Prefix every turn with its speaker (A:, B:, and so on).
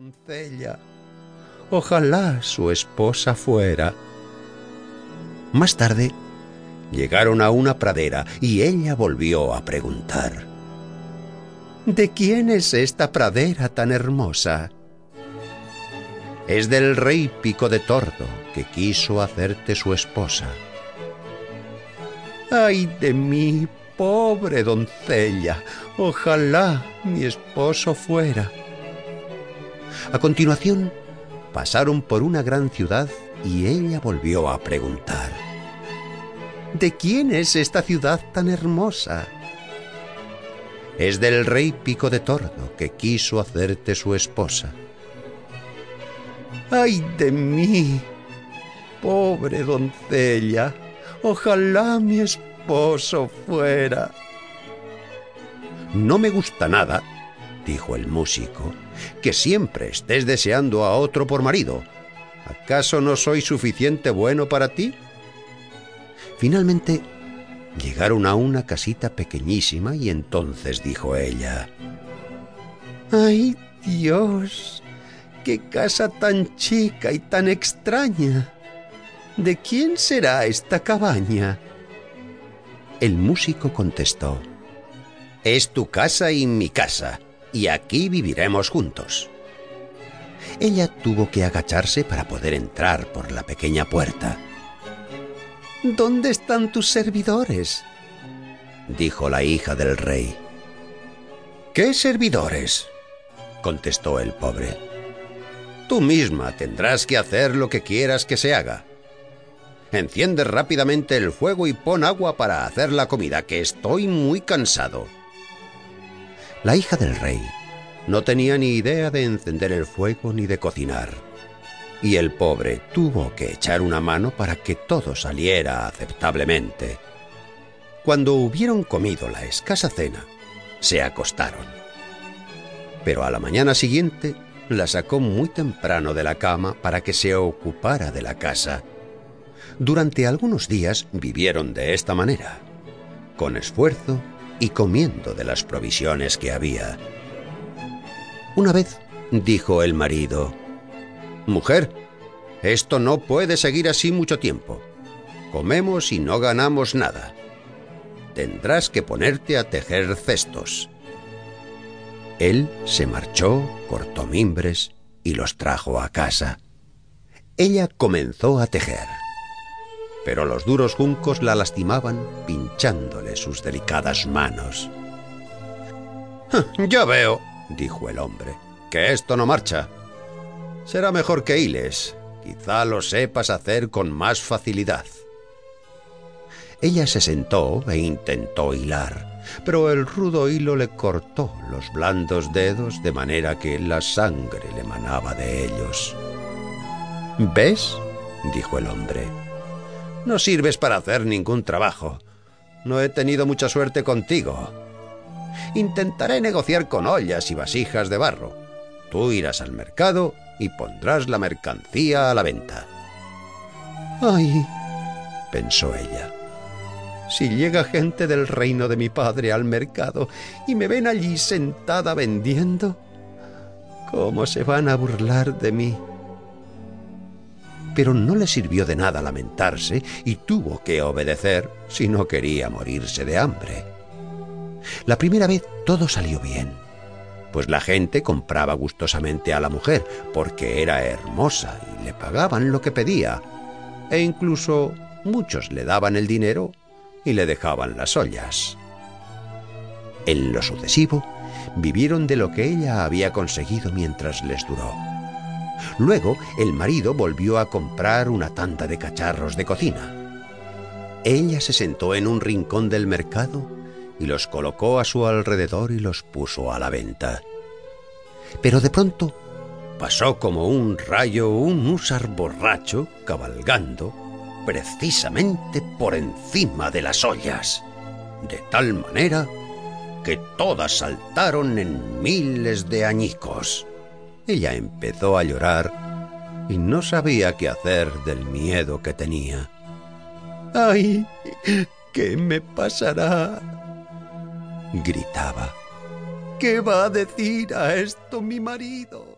A: doncella. Ojalá su esposa fuera. Más tarde llegaron a una pradera y ella volvió a preguntar. ¿De quién es esta pradera tan hermosa? Es del rey Pico de Tordo, que quiso hacerte su esposa. ¡Ay de mí, pobre doncella! Ojalá mi esposo fuera. A continuación, pasaron por una gran ciudad y ella volvió a preguntar. ¿De quién es esta ciudad tan hermosa? Es del rey Pico de Tordo, que quiso hacerte su esposa. ¡Ay de mí! Pobre doncella, ojalá mi esposo fuera. No me gusta nada, dijo el músico, que siempre estés deseando a otro por marido. ¿Acaso no soy suficiente bueno para ti? Finalmente llegaron a una casita pequeñísima y entonces dijo ella, ¡Ay Dios! ¡Qué casa tan chica y tan extraña! ¿De quién será esta cabaña? El músico contestó, Es tu casa y mi casa y aquí viviremos juntos. Ella tuvo que agacharse para poder entrar por la pequeña puerta. ¿Dónde están tus servidores? dijo la hija del rey. ¿Qué servidores? contestó el pobre. Tú misma tendrás que hacer lo que quieras que se haga. Enciende rápidamente el fuego y pon agua para hacer la comida, que estoy muy cansado. La hija del rey no tenía ni idea de encender el fuego ni de cocinar. Y el pobre tuvo que echar una mano para que todo saliera aceptablemente. Cuando hubieron comido la escasa cena, se acostaron. Pero a la mañana siguiente la sacó muy temprano de la cama para que se ocupara de la casa. Durante algunos días vivieron de esta manera, con esfuerzo y comiendo de las provisiones que había. Una vez dijo el marido, Mujer, esto no puede seguir así mucho tiempo. Comemos y no ganamos nada. Tendrás que ponerte a tejer cestos. Él se marchó, cortó mimbres y los trajo a casa. Ella comenzó a tejer pero los duros juncos la lastimaban pinchándole sus delicadas manos. Ya veo, dijo el hombre, que esto no marcha. Será mejor que hiles. Quizá lo sepas hacer con más facilidad. Ella se sentó e intentó hilar, pero el rudo hilo le cortó los blandos dedos de manera que la sangre le manaba de ellos. ¿Ves? dijo el hombre. No sirves para hacer ningún trabajo. No he tenido mucha suerte contigo. Intentaré negociar con ollas y vasijas de barro. Tú irás al mercado y pondrás la mercancía a la venta. Ay, pensó ella. Si llega gente del reino de mi padre al mercado y me ven allí sentada vendiendo, ¿cómo se van a burlar de mí? Pero no le sirvió de nada lamentarse y tuvo que obedecer si no quería morirse de hambre. La primera vez todo salió bien, pues la gente compraba gustosamente a la mujer porque era hermosa y le pagaban lo que pedía, e incluso muchos le daban el dinero y le dejaban las ollas. En lo sucesivo, vivieron de lo que ella había conseguido mientras les duró. Luego el marido volvió a comprar una tanda de cacharros de cocina. Ella se sentó en un rincón del mercado y los colocó a su alrededor y los puso a la venta. Pero de pronto pasó como un rayo un húsar borracho cabalgando precisamente por encima de las ollas, de tal manera que todas saltaron en miles de añicos. Ella empezó a llorar y no sabía qué hacer del miedo que tenía. ¡Ay! ¿Qué me pasará? gritaba. ¿Qué va a decir a esto mi marido?